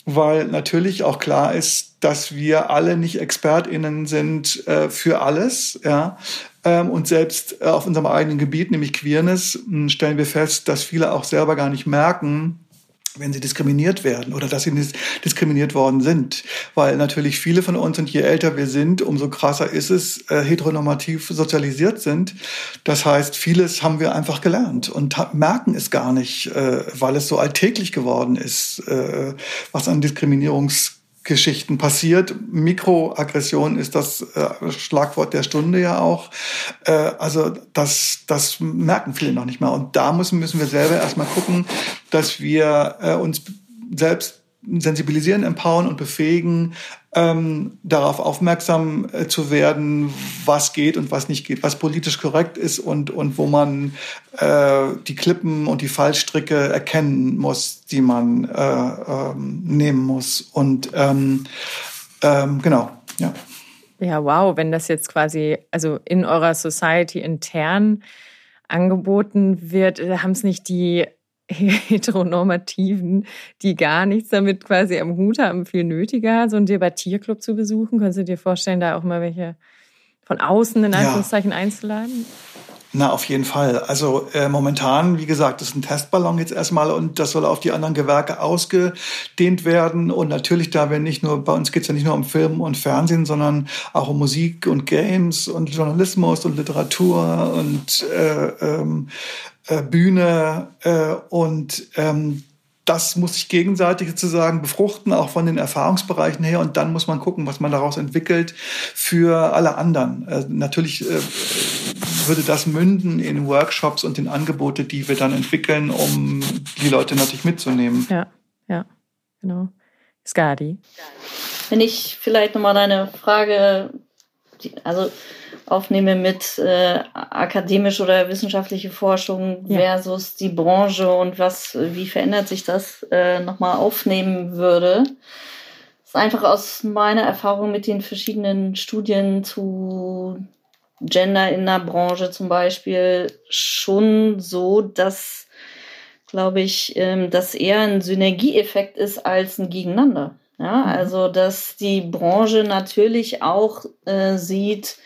weil natürlich auch klar ist, dass wir alle nicht ExpertInnen sind äh, für alles, ja. Ähm, und selbst äh, auf unserem eigenen Gebiet, nämlich Queerness, stellen wir fest, dass viele auch selber gar nicht merken, wenn sie diskriminiert werden oder dass sie diskriminiert worden sind. Weil natürlich viele von uns, und je älter wir sind, umso krasser ist es, äh, heteronormativ sozialisiert sind. Das heißt, vieles haben wir einfach gelernt und merken es gar nicht, äh, weil es so alltäglich geworden ist, äh, was an Diskriminierungs Geschichten passiert. Mikroaggression ist das äh, Schlagwort der Stunde ja auch. Äh, also das, das merken viele noch nicht mal. Und da müssen, müssen wir selber erstmal gucken, dass wir äh, uns selbst sensibilisieren, empowern und befähigen, ähm, darauf aufmerksam äh, zu werden, was geht und was nicht geht, was politisch korrekt ist und, und wo man äh, die Klippen und die Fallstricke erkennen muss, die man äh, ähm, nehmen muss. Und ähm, ähm, genau, ja. Ja, wow, wenn das jetzt quasi, also in eurer Society intern angeboten wird, äh, haben es nicht die Heteronormativen, die gar nichts damit quasi am Hut haben, viel nötiger, so einen Debattierclub zu besuchen? Könntest du dir vorstellen, da auch mal welche von außen in Anführungszeichen ja. einzuladen? Na, auf jeden Fall. Also äh, momentan, wie gesagt, ist ein Testballon jetzt erstmal und das soll auf die anderen Gewerke ausgedehnt werden. Und natürlich, da wir nicht nur, bei uns geht's ja nicht nur um Film und Fernsehen, sondern auch um Musik und Games und Journalismus und Literatur und äh, ähm, äh, Bühne äh, und ähm, das muss sich gegenseitig sozusagen befruchten, auch von den Erfahrungsbereichen her. Und dann muss man gucken, was man daraus entwickelt für alle anderen. Äh, natürlich äh, würde das münden in Workshops und in Angebote, die wir dann entwickeln, um die Leute natürlich mitzunehmen. Ja, ja, genau. Skadi. Wenn ich vielleicht nochmal deine Frage, also aufnehme mit äh, akademische oder wissenschaftliche Forschung ja. versus die Branche und was, wie verändert sich das, äh, nochmal aufnehmen würde. Das ist einfach aus meiner Erfahrung mit den verschiedenen Studien zu Gender in der Branche zum Beispiel schon so, dass, glaube ich, ähm, das eher ein Synergieeffekt ist als ein Gegeneinander. Ja, mhm. also dass die Branche natürlich auch äh, sieht,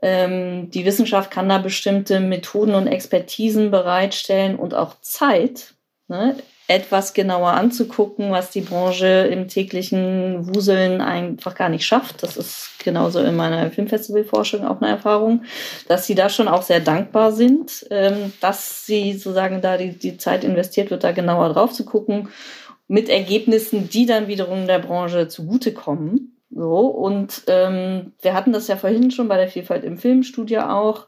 ähm, die Wissenschaft kann da bestimmte Methoden und Expertisen bereitstellen und auch Zeit, ne, etwas genauer anzugucken, was die Branche im täglichen Wuseln einfach gar nicht schafft. Das ist genauso in meiner Filmfestivalforschung auch eine Erfahrung, dass sie da schon auch sehr dankbar sind, ähm, dass sie sozusagen da die, die Zeit investiert wird, da genauer drauf zu gucken, mit Ergebnissen, die dann wiederum der Branche zugutekommen. So, und ähm, wir hatten das ja vorhin schon bei der Vielfalt im Filmstudio auch,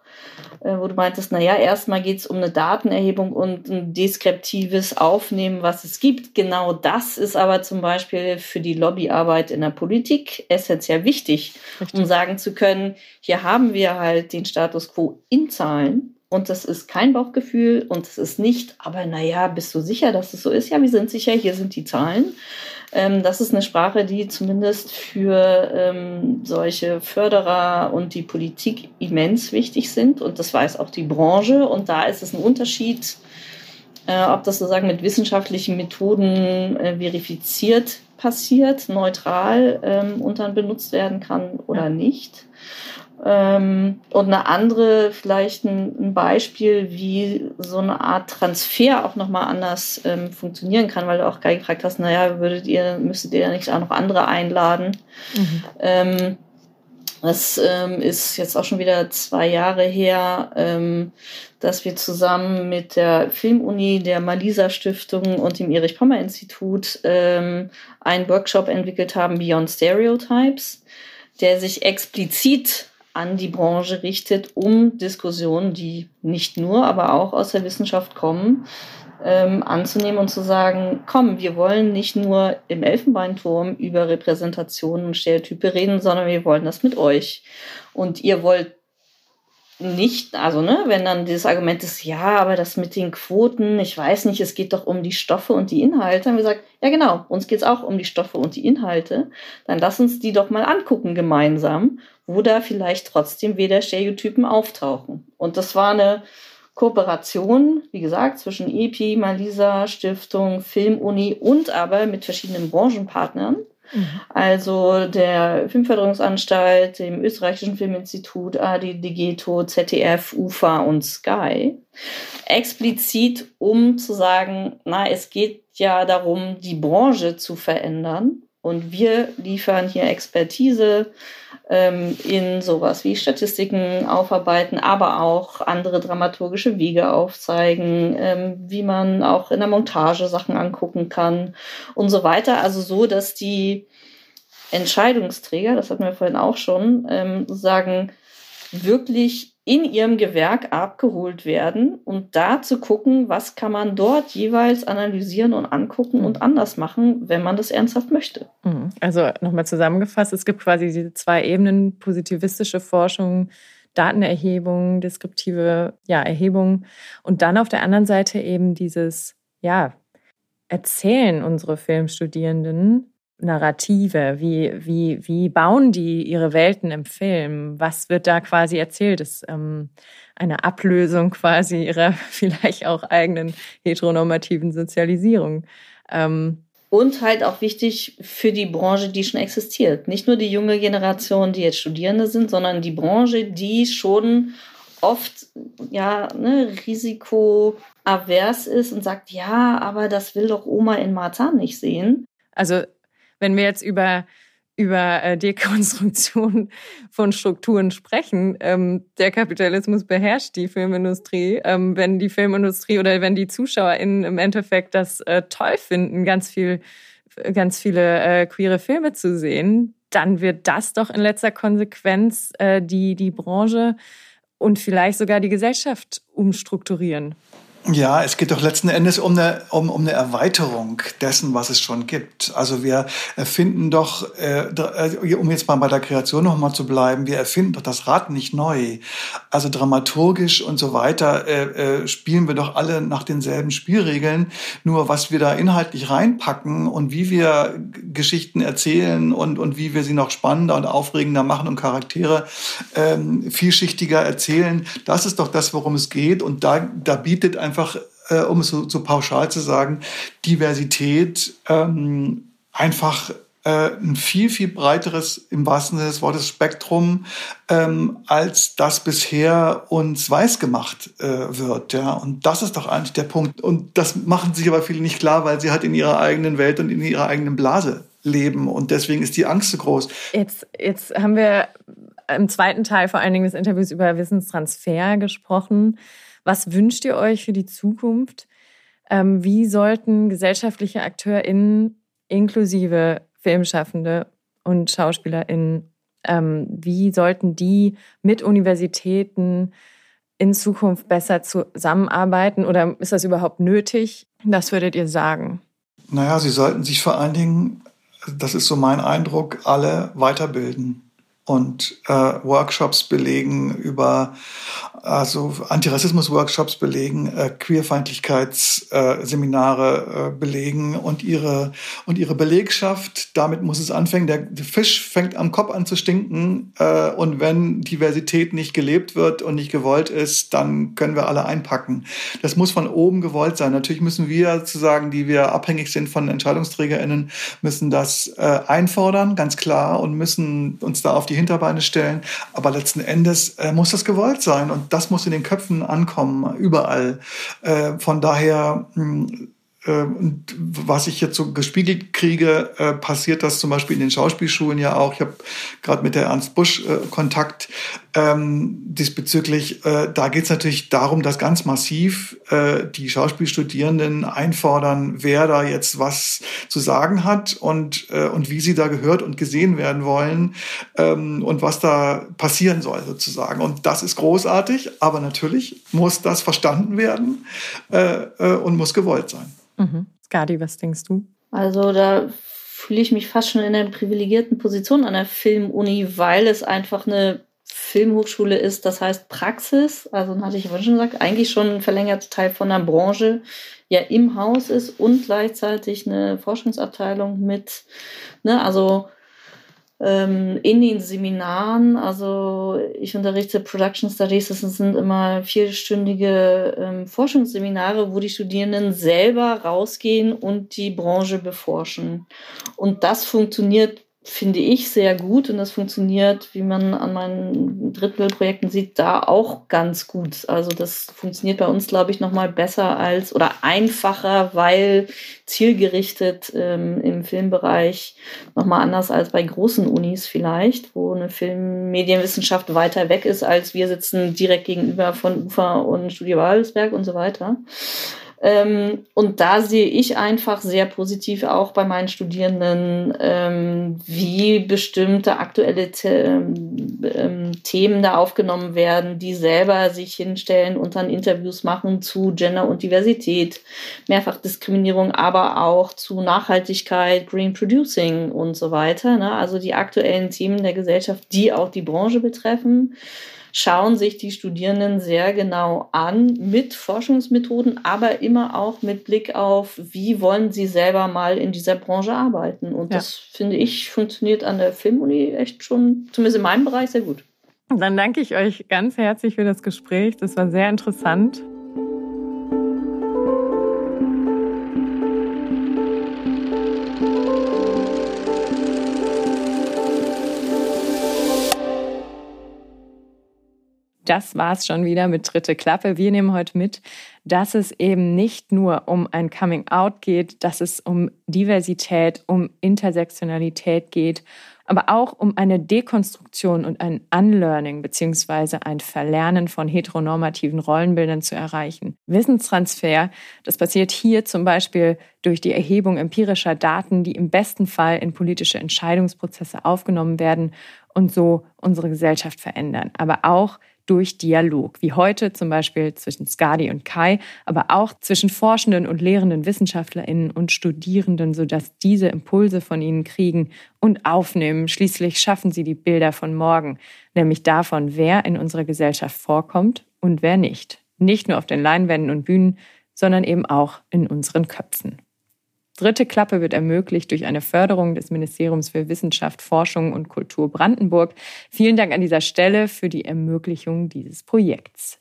äh, wo du meintest, naja, erstmal geht es um eine Datenerhebung und ein deskriptives Aufnehmen, was es gibt. Genau das ist aber zum Beispiel für die Lobbyarbeit in der Politik essentiell wichtig, Richtig. um sagen zu können, hier haben wir halt den Status quo in Zahlen. Und das ist kein Bauchgefühl und es ist nicht, aber naja, bist du sicher, dass es so ist? Ja, wir sind sicher, hier sind die Zahlen. Ähm, das ist eine Sprache, die zumindest für ähm, solche Förderer und die Politik immens wichtig sind. Und das weiß auch die Branche. Und da ist es ein Unterschied, äh, ob das sozusagen mit wissenschaftlichen Methoden äh, verifiziert passiert, neutral ähm, und dann benutzt werden kann oder ja. nicht. Ähm, und eine andere, vielleicht ein, ein, Beispiel, wie so eine Art Transfer auch nochmal anders ähm, funktionieren kann, weil du auch gerade gefragt hast, naja, würdet ihr, müsstet ihr ja nicht auch noch andere einladen? Mhm. Ähm, das ähm, ist jetzt auch schon wieder zwei Jahre her, ähm, dass wir zusammen mit der Filmuni, der Malisa Stiftung und dem Erich Pommer Institut einen Workshop entwickelt haben, Beyond Stereotypes, der sich explizit an die Branche richtet, um Diskussionen, die nicht nur, aber auch aus der Wissenschaft kommen, ähm, anzunehmen und zu sagen, komm, wir wollen nicht nur im Elfenbeinturm über Repräsentationen und Stereotype reden, sondern wir wollen das mit euch. Und ihr wollt nicht, also ne, wenn dann dieses Argument ist, ja, aber das mit den Quoten, ich weiß nicht, es geht doch um die Stoffe und die Inhalte, haben wir gesagt, ja genau, uns geht's auch um die Stoffe und die Inhalte, dann lass uns die doch mal angucken gemeinsam, wo da vielleicht trotzdem wieder Stereotypen auftauchen. Und das war eine Kooperation, wie gesagt, zwischen EPI, Malisa, Stiftung, Filmuni und aber mit verschiedenen Branchenpartnern. Mhm. Also der Filmförderungsanstalt, dem österreichischen Filminstitut, AD Digeto, ZDF, UFA und Sky. Explizit, um zu sagen, na, es geht ja darum, die Branche zu verändern. Und wir liefern hier Expertise ähm, in sowas wie Statistiken aufarbeiten, aber auch andere dramaturgische Wege aufzeigen, ähm, wie man auch in der Montage Sachen angucken kann und so weiter. Also so, dass die Entscheidungsträger, das hatten wir vorhin auch schon, ähm, sagen, wirklich in ihrem Gewerk abgeholt werden und da zu gucken, was kann man dort jeweils analysieren und angucken und mhm. anders machen, wenn man das ernsthaft möchte. Mhm. Also nochmal zusammengefasst, es gibt quasi diese zwei Ebenen, positivistische Forschung, Datenerhebung, deskriptive ja, Erhebung und dann auf der anderen Seite eben dieses, ja, Erzählen unsere Filmstudierenden Narrative? Wie, wie, wie bauen die ihre Welten im Film? Was wird da quasi erzählt? Ist ähm, eine Ablösung quasi ihrer vielleicht auch eigenen heteronormativen Sozialisierung. Ähm, und halt auch wichtig für die Branche, die schon existiert. Nicht nur die junge Generation, die jetzt Studierende sind, sondern die Branche, die schon oft ja ne, risikoavers ist und sagt, ja, aber das will doch Oma in Marzahn nicht sehen. Also wenn wir jetzt über über äh, Dekonstruktion von Strukturen sprechen. Ähm, der Kapitalismus beherrscht die Filmindustrie. Ähm, wenn die Filmindustrie oder wenn die ZuschauerInnen im Endeffekt das äh, toll finden, ganz viel, ganz viele äh, queere Filme zu sehen, dann wird das doch in letzter Konsequenz die, die Branche und vielleicht sogar die Gesellschaft umstrukturieren. Ja, es geht doch letzten Endes um eine, um, um eine Erweiterung dessen, was es schon gibt. Also wir erfinden doch, äh, um jetzt mal bei der Kreation nochmal zu bleiben, wir erfinden doch das Rad nicht neu. Also dramaturgisch und so weiter äh, äh, spielen wir doch alle nach denselben Spielregeln. Nur was wir da inhaltlich reinpacken und wie wir Geschichten erzählen und, und wie wir sie noch spannender und aufregender machen und Charaktere ähm, vielschichtiger erzählen, das ist doch das, worum es geht. Und da, da bietet ein einfach, äh, um es so, so, pauschal zu sagen, Diversität ähm, einfach äh, ein viel, viel breiteres, im wahrsten Sinne des Wortes, Spektrum, ähm, als das bisher uns weiß gemacht äh, wird. Ja? Und das ist doch eigentlich der Punkt. Und das machen sich aber viele nicht klar, weil sie halt in ihrer eigenen Welt und in ihrer eigenen Blase leben. Und deswegen ist die Angst so groß. Jetzt, jetzt haben wir im zweiten Teil vor allen Dingen des Interviews über Wissenstransfer gesprochen. Was wünscht ihr euch für die Zukunft? Ähm, wie sollten gesellschaftliche AkteurInnen inklusive Filmschaffende und SchauspielerInnen, ähm, wie sollten die mit Universitäten in Zukunft besser zusammenarbeiten oder ist das überhaupt nötig? Was würdet ihr sagen? Naja, sie sollten sich vor allen Dingen, das ist so mein Eindruck, alle weiterbilden und äh, Workshops belegen über also Antirassismus-Workshops belegen, äh, Queerfeindlichkeitsseminare äh, belegen und ihre und ihre Belegschaft. Damit muss es anfangen. Der, der Fisch fängt am Kopf an zu stinken äh, und wenn Diversität nicht gelebt wird und nicht gewollt ist, dann können wir alle einpacken. Das muss von oben gewollt sein. Natürlich müssen wir sozusagen, die wir abhängig sind von EntscheidungsträgerInnen, müssen das äh, einfordern, ganz klar, und müssen uns da auf die Hinterbeine stellen. Aber letzten Endes äh, muss das gewollt sein und das muss in den Köpfen ankommen, überall. Äh, von daher, hm, äh, was ich jetzt so gespiegelt kriege, äh, passiert das zum Beispiel in den Schauspielschulen ja auch. Ich habe gerade mit der Ernst Busch äh, Kontakt. Ähm, diesbezüglich, äh, da geht es natürlich darum, dass ganz massiv äh, die Schauspielstudierenden einfordern, wer da jetzt was zu sagen hat und, äh, und wie sie da gehört und gesehen werden wollen ähm, und was da passieren soll sozusagen. Und das ist großartig, aber natürlich muss das verstanden werden äh, äh, und muss gewollt sein. Mhm. Skadi, was denkst du? Also da fühle ich mich fast schon in einer privilegierten Position an der Filmuni, weil es einfach eine Filmhochschule ist, das heißt Praxis, also hatte ich vorhin schon gesagt, eigentlich schon ein verlängerter Teil von der Branche, ja im Haus ist und gleichzeitig eine Forschungsabteilung mit, ne, also ähm, in den Seminaren, also ich unterrichte Production Studies, das sind immer vierstündige ähm, Forschungsseminare, wo die Studierenden selber rausgehen und die Branche beforschen. Und das funktioniert finde ich sehr gut und das funktioniert, wie man an meinen Drittelprojekten sieht, da auch ganz gut. Also das funktioniert bei uns, glaube ich, nochmal besser als oder einfacher, weil zielgerichtet ähm, im Filmbereich nochmal anders als bei großen Unis vielleicht, wo eine Filmmedienwissenschaft weiter weg ist, als wir sitzen direkt gegenüber von UFA und Studio Babelsberg und so weiter. Ähm, und da sehe ich einfach sehr positiv auch bei meinen Studierenden, ähm, wie bestimmte aktuelle ähm, Themen da aufgenommen werden, die selber sich hinstellen und dann Interviews machen zu Gender und Diversität, Mehrfachdiskriminierung, aber auch zu Nachhaltigkeit, Green Producing und so weiter. Ne? Also die aktuellen Themen der Gesellschaft, die auch die Branche betreffen schauen sich die Studierenden sehr genau an mit Forschungsmethoden, aber immer auch mit Blick auf, wie wollen sie selber mal in dieser Branche arbeiten. Und ja. das finde ich funktioniert an der Filmuni echt schon, zumindest in meinem Bereich, sehr gut. Dann danke ich euch ganz herzlich für das Gespräch. Das war sehr interessant. Das war's schon wieder mit dritte Klappe. Wir nehmen heute mit, dass es eben nicht nur um ein Coming Out geht, dass es um Diversität, um Intersektionalität geht, aber auch um eine Dekonstruktion und ein Unlearning beziehungsweise ein Verlernen von heteronormativen Rollenbildern zu erreichen. Wissenstransfer, das passiert hier zum Beispiel durch die Erhebung empirischer Daten, die im besten Fall in politische Entscheidungsprozesse aufgenommen werden und so unsere Gesellschaft verändern. Aber auch durch Dialog, wie heute zum Beispiel zwischen Skadi und Kai, aber auch zwischen Forschenden und lehrenden WissenschaftlerInnen und Studierenden, sodass diese Impulse von ihnen kriegen und aufnehmen. Schließlich schaffen sie die Bilder von morgen, nämlich davon, wer in unserer Gesellschaft vorkommt und wer nicht. Nicht nur auf den Leinwänden und Bühnen, sondern eben auch in unseren Köpfen. Dritte Klappe wird ermöglicht durch eine Förderung des Ministeriums für Wissenschaft, Forschung und Kultur Brandenburg. Vielen Dank an dieser Stelle für die Ermöglichung dieses Projekts.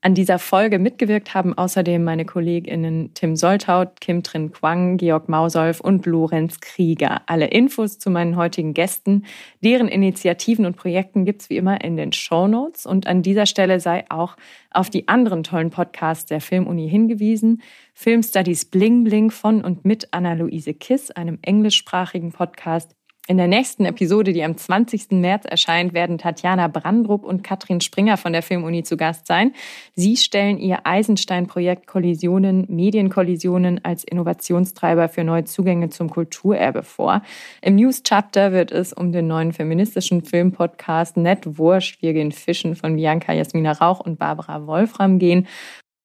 An dieser Folge mitgewirkt haben außerdem meine KollegInnen Tim Soltaut, Kim Trin Quang, Georg Mausolf und Lorenz Krieger. Alle Infos zu meinen heutigen Gästen, deren Initiativen und Projekten gibt's wie immer in den Show Notes. Und an dieser Stelle sei auch auf die anderen tollen Podcasts der Filmuni hingewiesen. Film Studies Bling Bling von und mit Anna-Luise Kiss, einem englischsprachigen Podcast, in der nächsten Episode, die am 20. März erscheint, werden Tatjana Brandrup und Katrin Springer von der Filmuni zu Gast sein. Sie stellen ihr Eisenstein-Projekt Kollisionen, Medienkollisionen als Innovationstreiber für neue Zugänge zum Kulturerbe vor. Im News-Chapter wird es um den neuen feministischen Filmpodcast Nett Wurscht, wir gehen fischen von Bianca Jasmina Rauch und Barbara Wolfram gehen.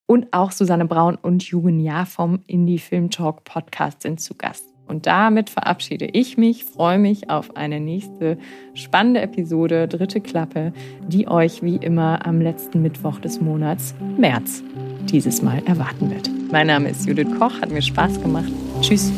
Und auch Susanne Braun und Jugen Jahr vom Indie Film Talk Podcast sind zu Gast. Und damit verabschiede ich mich, freue mich auf eine nächste spannende Episode, dritte Klappe, die euch wie immer am letzten Mittwoch des Monats März dieses Mal erwarten wird. Mein Name ist Judith Koch, hat mir Spaß gemacht. Tschüss.